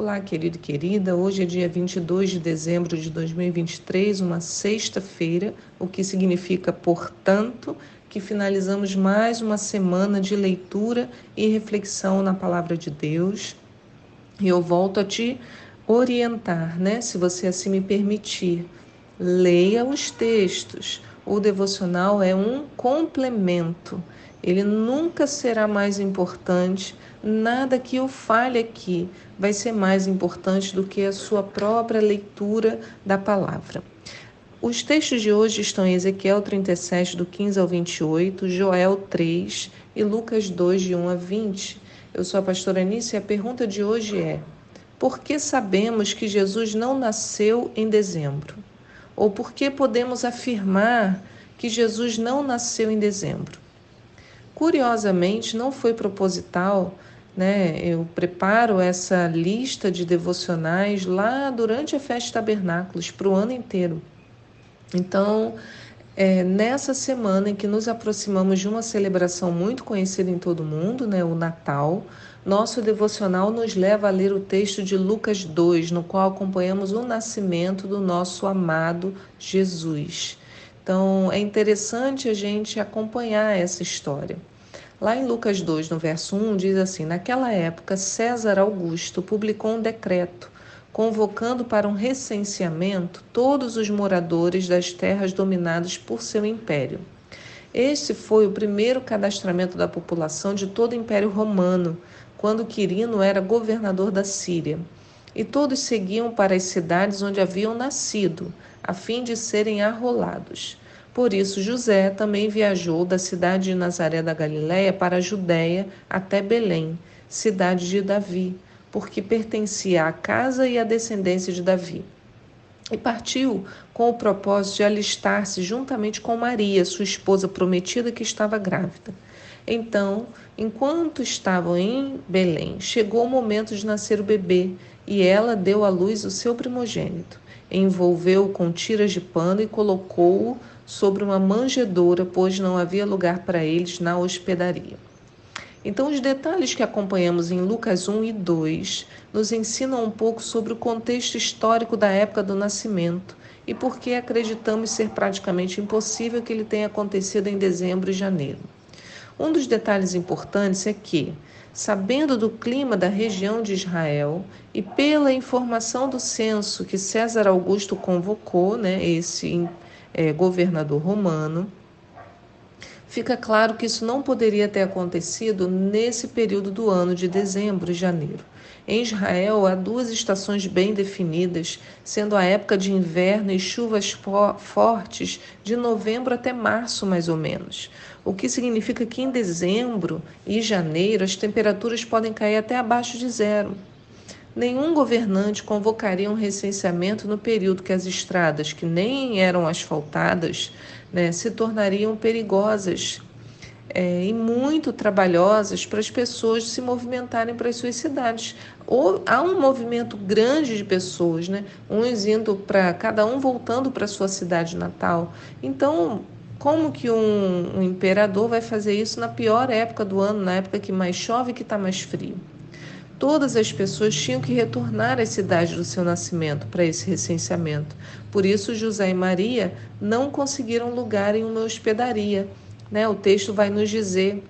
Olá, querido e querida. Hoje é dia 22 de dezembro de 2023, uma sexta-feira, o que significa, portanto, que finalizamos mais uma semana de leitura e reflexão na palavra de Deus. E eu volto a te orientar, né? Se você assim me permitir, leia os textos. O devocional é um complemento. Ele nunca será mais importante Nada que eu fale aqui vai ser mais importante do que a sua própria leitura da palavra. Os textos de hoje estão em Ezequiel 37, do 15 ao 28, Joel 3 e Lucas 2, de 1 a 20. Eu sou a pastora Anícia e a pergunta de hoje é: por que sabemos que Jesus não nasceu em dezembro? Ou por que podemos afirmar que Jesus não nasceu em dezembro? Curiosamente, não foi proposital né? Eu preparo essa lista de devocionais lá durante a festa de tabernáculos para o ano inteiro. Então, é, nessa semana em que nos aproximamos de uma celebração muito conhecida em todo o mundo, né, o Natal, nosso devocional nos leva a ler o texto de Lucas 2, no qual acompanhamos o nascimento do nosso amado Jesus. Então, é interessante a gente acompanhar essa história. Lá em Lucas 2, no verso 1, diz assim: Naquela época, César Augusto publicou um decreto convocando para um recenseamento todos os moradores das terras dominadas por seu império. Este foi o primeiro cadastramento da população de todo o Império Romano, quando Quirino era governador da Síria. E todos seguiam para as cidades onde haviam nascido, a fim de serem arrolados. Por isso, José também viajou da cidade de Nazaré da Galiléia para a Judéia até Belém, cidade de Davi, porque pertencia à casa e à descendência de Davi. E partiu com o propósito de alistar-se juntamente com Maria, sua esposa prometida, que estava grávida. Então, enquanto estavam em Belém, chegou o momento de nascer o bebê, e ela deu à luz o seu primogênito. Envolveu-o com tiras de pano e colocou-o sobre uma manjedoura, pois não havia lugar para eles na hospedaria. Então, os detalhes que acompanhamos em Lucas 1 e 2 nos ensinam um pouco sobre o contexto histórico da época do nascimento e por que acreditamos ser praticamente impossível que ele tenha acontecido em dezembro e janeiro. Um dos detalhes importantes é que, sabendo do clima da região de Israel e pela informação do censo que César Augusto convocou, né, esse é, governador romano, fica claro que isso não poderia ter acontecido nesse período do ano de dezembro e janeiro. Em Israel, há duas estações bem definidas, sendo a época de inverno e chuvas fortes de novembro até março, mais ou menos. O que significa que em dezembro e janeiro as temperaturas podem cair até abaixo de zero. Nenhum governante convocaria um recenseamento no período que as estradas, que nem eram asfaltadas, né, se tornariam perigosas é, e muito trabalhosas para as pessoas se movimentarem para as suas cidades. Ou há um movimento grande de pessoas, né? Uns indo para cada um voltando para a sua cidade natal. Então, como que um, um imperador vai fazer isso na pior época do ano, na época que mais chove e que está mais frio? Todas as pessoas tinham que retornar às cidades do seu nascimento para esse recenseamento. Por isso, José e Maria não conseguiram lugar em uma hospedaria. Né? O texto vai nos dizer.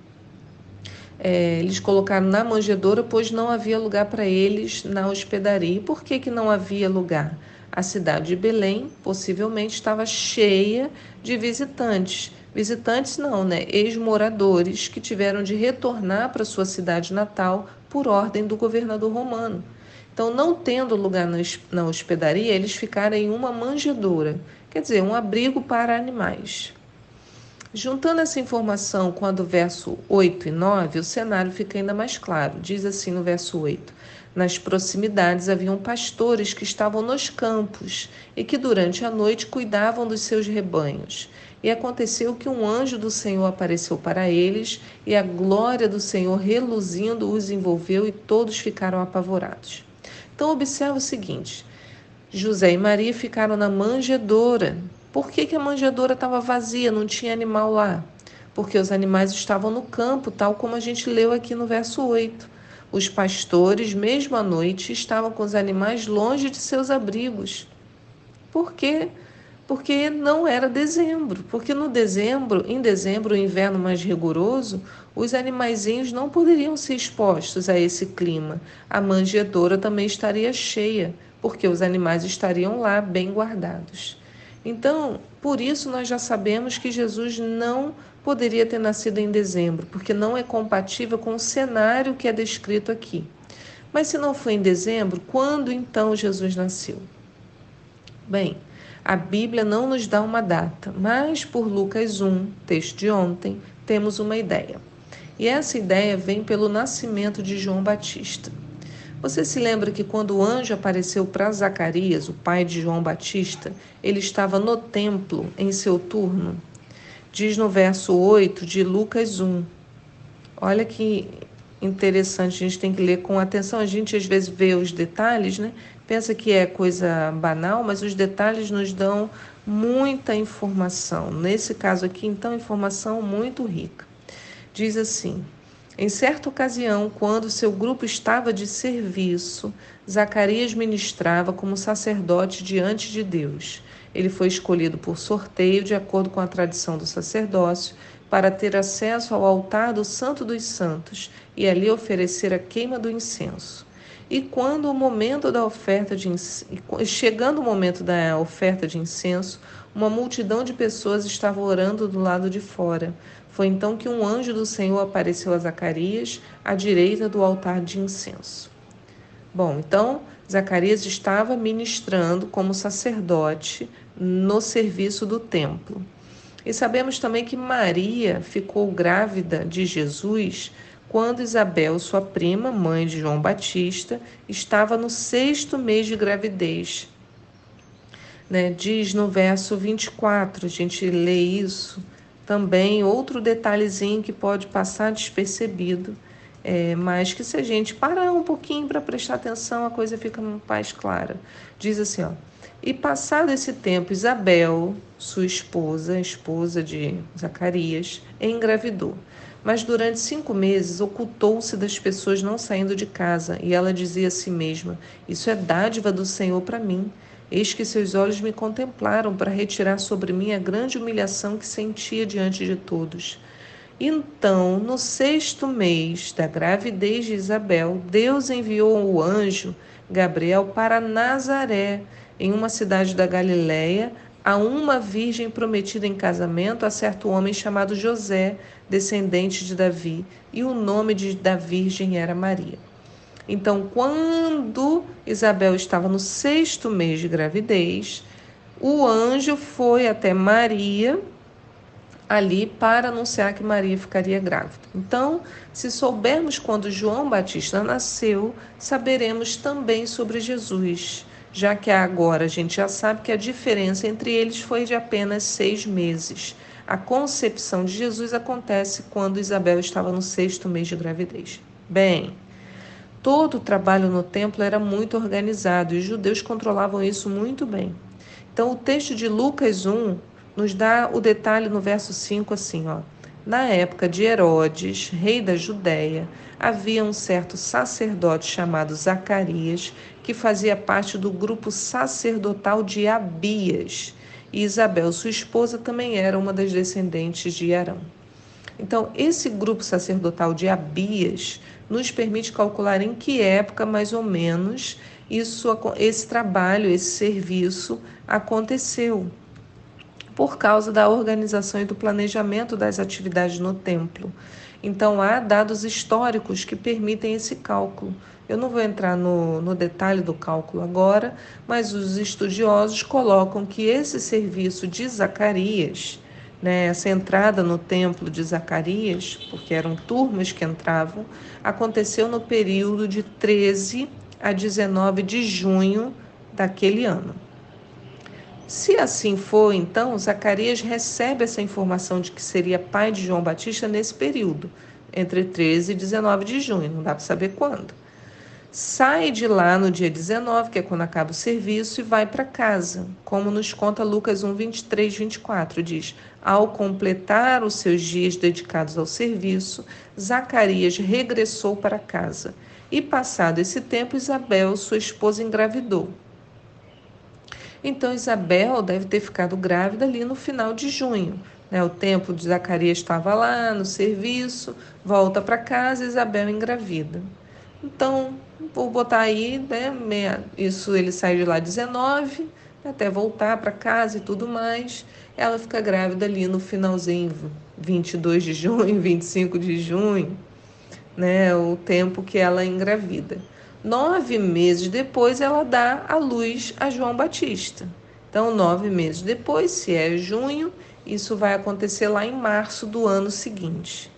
É, eles colocaram na manjedoura, pois não havia lugar para eles na hospedaria. E por que, que não havia lugar? A cidade de Belém possivelmente estava cheia de visitantes. Visitantes não, né? Ex-moradores que tiveram de retornar para sua cidade natal por ordem do governador romano. Então, não tendo lugar na hospedaria, eles ficaram em uma manjedoura, quer dizer, um abrigo para animais. Juntando essa informação com a do verso 8 e 9, o cenário fica ainda mais claro. Diz assim no verso 8: Nas proximidades haviam pastores que estavam nos campos e que durante a noite cuidavam dos seus rebanhos. E aconteceu que um anjo do Senhor apareceu para eles, e a glória do Senhor reluzindo os envolveu, e todos ficaram apavorados. Então, observa o seguinte: José e Maria ficaram na manjedoura. Por que, que a manjedoura estava vazia, não tinha animal lá? Porque os animais estavam no campo, tal como a gente leu aqui no verso 8. Os pastores, mesmo à noite, estavam com os animais longe de seus abrigos. Por quê? Porque não era dezembro. Porque no dezembro, em dezembro, o inverno mais rigoroso, os animaizinhos não poderiam ser expostos a esse clima. A manjedoura também estaria cheia, porque os animais estariam lá bem guardados. Então, por isso nós já sabemos que Jesus não poderia ter nascido em dezembro, porque não é compatível com o cenário que é descrito aqui. Mas se não foi em dezembro, quando então Jesus nasceu? Bem, a Bíblia não nos dá uma data, mas por Lucas 1, texto de ontem, temos uma ideia. E essa ideia vem pelo nascimento de João Batista. Você se lembra que quando o anjo apareceu para Zacarias, o pai de João Batista, ele estava no templo em seu turno diz no verso 8 de Lucas 1. Olha que interessante, a gente tem que ler com atenção. A gente às vezes vê os detalhes, né? Pensa que é coisa banal, mas os detalhes nos dão muita informação. Nesse caso aqui, então, informação muito rica. Diz assim: Em certa ocasião, quando seu grupo estava de serviço, Zacarias ministrava como sacerdote diante de Deus. Ele foi escolhido por sorteio, de acordo com a tradição do sacerdócio, para ter acesso ao altar do Santo dos Santos e ali oferecer a queima do incenso. E quando o momento da oferta de chegando o momento da oferta de incenso, uma multidão de pessoas estava orando do lado de fora. Foi então que um anjo do Senhor apareceu a Zacarias à direita do altar de incenso. Bom, então Zacarias estava ministrando como sacerdote no serviço do templo. E sabemos também que Maria ficou grávida de Jesus quando Isabel, sua prima, mãe de João Batista, estava no sexto mês de gravidez. Né? Diz no verso 24, a gente lê isso também, outro detalhezinho que pode passar despercebido é, mas que se a gente parar um pouquinho para prestar atenção, a coisa fica mais clara. Diz assim, ó. E passado esse tempo, Isabel, sua esposa, esposa de Zacarias, engravidou. Mas durante cinco meses ocultou-se das pessoas não saindo de casa, e ela dizia a si mesma: Isso é dádiva do Senhor para mim. Eis que seus olhos me contemplaram para retirar sobre mim a grande humilhação que sentia diante de todos. Então, no sexto mês da gravidez de Isabel, Deus enviou o anjo Gabriel para Nazaré, em uma cidade da Galiléia, a uma virgem prometida em casamento a certo homem chamado José, descendente de Davi, e o nome de, da virgem era Maria. Então, quando Isabel estava no sexto mês de gravidez, o anjo foi até Maria ali para anunciar que Maria ficaria grávida. Então, se soubermos quando João Batista nasceu, saberemos também sobre Jesus, já que agora a gente já sabe que a diferença entre eles foi de apenas seis meses. A concepção de Jesus acontece quando Isabel estava no sexto mês de gravidez. Bem, todo o trabalho no templo era muito organizado e os judeus controlavam isso muito bem. Então, o texto de Lucas 1 nos dá o detalhe no verso 5 assim, ó. Na época de Herodes, rei da Judéia, havia um certo sacerdote chamado Zacarias, que fazia parte do grupo sacerdotal de Abias. E Isabel, sua esposa, também era uma das descendentes de Arão. Então, esse grupo sacerdotal de Abias nos permite calcular em que época, mais ou menos, isso, esse trabalho, esse serviço aconteceu por causa da organização e do planejamento das atividades no templo. Então, há dados históricos que permitem esse cálculo. Eu não vou entrar no, no detalhe do cálculo agora, mas os estudiosos colocam que esse serviço de Zacarias, né, essa entrada no templo de Zacarias, porque eram turmas que entravam, aconteceu no período de 13 a 19 de junho daquele ano. Se assim for, então, Zacarias recebe essa informação de que seria pai de João Batista nesse período, entre 13 e 19 de junho, não dá para saber quando. Sai de lá no dia 19, que é quando acaba o serviço, e vai para casa, como nos conta Lucas 1, 23, 24. Diz: Ao completar os seus dias dedicados ao serviço, Zacarias regressou para casa. E passado esse tempo, Isabel, sua esposa, engravidou. Então Isabel deve ter ficado grávida ali no final de junho. Né? O tempo de Zacarias estava lá no serviço, volta para casa, Isabel engravida. Então, vou botar aí, né, isso ele sai de lá 19, até voltar para casa e tudo mais. Ela fica grávida ali no finalzinho, 22 de junho, 25 de junho, né, o tempo que ela engravida. Nove meses depois, ela dá a luz a João Batista. Então, nove meses depois, se é junho, isso vai acontecer lá em março do ano seguinte.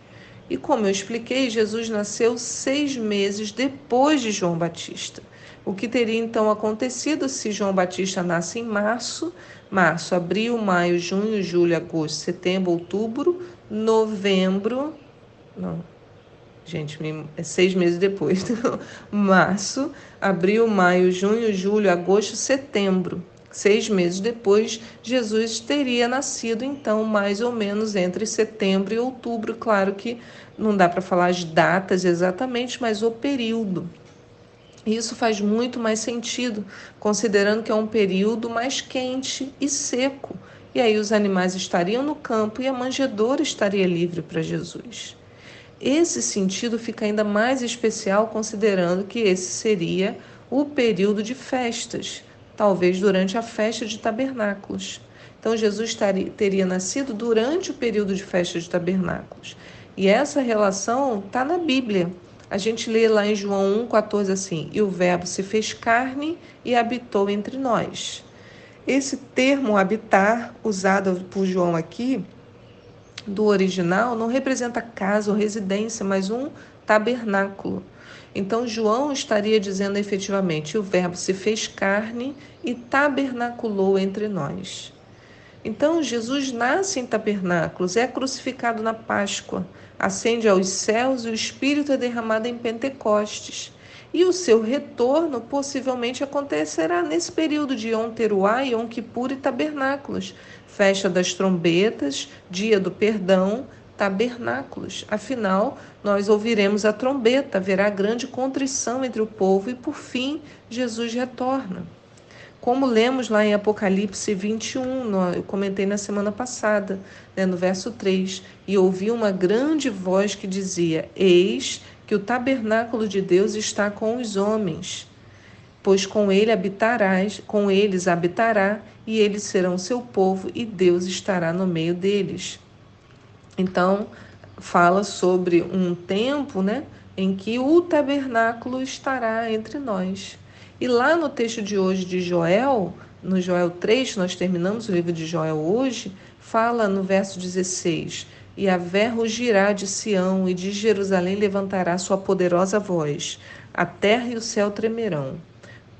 E como eu expliquei, Jesus nasceu seis meses depois de João Batista. O que teria então acontecido se João Batista nasce em março? Março, abril, maio, junho, julho, agosto, setembro, outubro, novembro. Não, gente, é seis meses depois. março, abril, maio, junho, julho, agosto, setembro. Seis meses depois, Jesus teria nascido, então, mais ou menos entre setembro e outubro. Claro que não dá para falar as datas exatamente, mas o período. Isso faz muito mais sentido, considerando que é um período mais quente e seco. E aí os animais estariam no campo e a manjedoura estaria livre para Jesus. Esse sentido fica ainda mais especial considerando que esse seria o período de festas talvez durante a festa de tabernáculos. Então, Jesus teria nascido durante o período de festa de tabernáculos. E essa relação está na Bíblia. A gente lê lá em João 1,14 assim: E o Verbo se fez carne e habitou entre nós. Esse termo habitar, usado por João aqui, do original, não representa casa ou residência, mas um tabernáculo. Então, João estaria dizendo efetivamente: o Verbo se fez carne e tabernaculou entre nós. Então, Jesus nasce em tabernáculos, é crucificado na Páscoa, ascende aos céus e o Espírito é derramado em Pentecostes. E o seu retorno possivelmente acontecerá nesse período de Yom Teruá, Yom Kippur e tabernáculos, festa das trombetas, dia do perdão, tabernáculos. Afinal, nós ouviremos a trombeta, haverá grande contrição entre o povo e, por fim, Jesus retorna. Como lemos lá em Apocalipse 21, eu comentei na semana passada, né, no verso 3, e ouvi uma grande voz que dizia: Eis que o tabernáculo de Deus está com os homens, pois com ele habitarás, com eles habitará, e eles serão seu povo, e Deus estará no meio deles. Então, fala sobre um tempo né, em que o tabernáculo estará entre nós. E lá no texto de hoje de Joel, no Joel 3, nós terminamos o livro de Joel hoje, fala no verso 16: E a vé rugirá de Sião, e de Jerusalém levantará sua poderosa voz, a terra e o céu tremerão.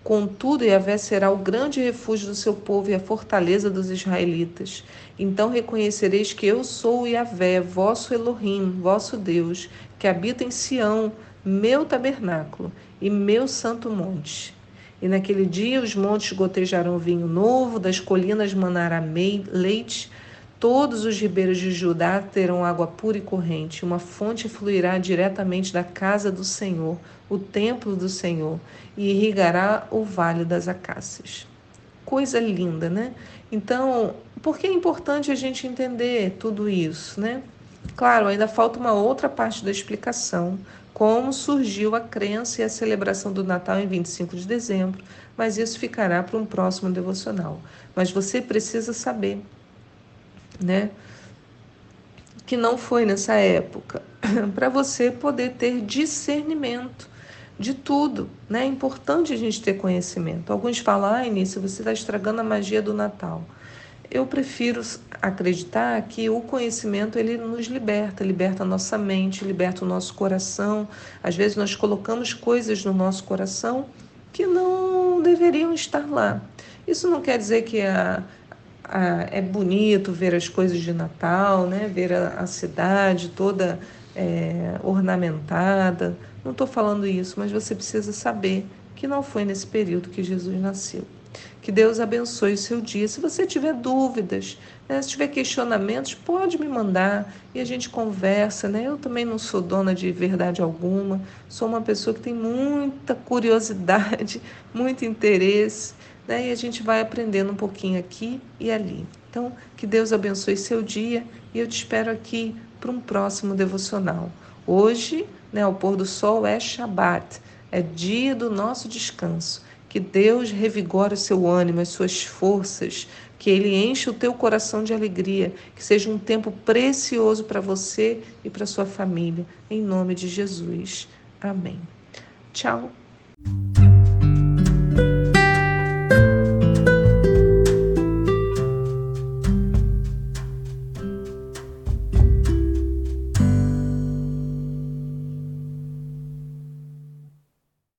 Contudo, Yahvé será o grande refúgio do seu povo e a fortaleza dos israelitas. Então reconhecereis que eu sou Yahvé, vosso Elohim, vosso Deus, que habita em Sião, meu tabernáculo e meu santo monte. E naquele dia os montes gotejarão vinho novo, das colinas manará leite, Todos os ribeiros de Judá terão água pura e corrente. Uma fonte fluirá diretamente da casa do Senhor, o templo do Senhor, e irrigará o vale das acácias. Coisa linda, né? Então, por que é importante a gente entender tudo isso, né? Claro, ainda falta uma outra parte da explicação, como surgiu a crença e a celebração do Natal em 25 de dezembro, mas isso ficará para um próximo devocional. Mas você precisa saber né? Que não foi nessa época, para você poder ter discernimento de tudo, né? É importante a gente ter conhecimento. Alguns falam, ah, Início, você está estragando a magia do Natal. Eu prefiro acreditar que o conhecimento ele nos liberta, liberta a nossa mente, liberta o nosso coração. Às vezes nós colocamos coisas no nosso coração que não deveriam estar lá. Isso não quer dizer que a, ah, é bonito ver as coisas de Natal, né? ver a, a cidade toda é, ornamentada. Não estou falando isso, mas você precisa saber que não foi nesse período que Jesus nasceu. Que Deus abençoe o seu dia. Se você tiver dúvidas, né, se tiver questionamentos, pode me mandar e a gente conversa. Né? Eu também não sou dona de verdade alguma, sou uma pessoa que tem muita curiosidade, muito interesse, né? e a gente vai aprendendo um pouquinho aqui e ali. Então, que Deus abençoe seu dia e eu te espero aqui para um próximo devocional. Hoje, né, ao pôr do sol, é Shabat, é dia do nosso descanso. Que Deus revigore o seu ânimo, as suas forças, que Ele enche o teu coração de alegria, que seja um tempo precioso para você e para sua família. Em nome de Jesus. Amém. Tchau.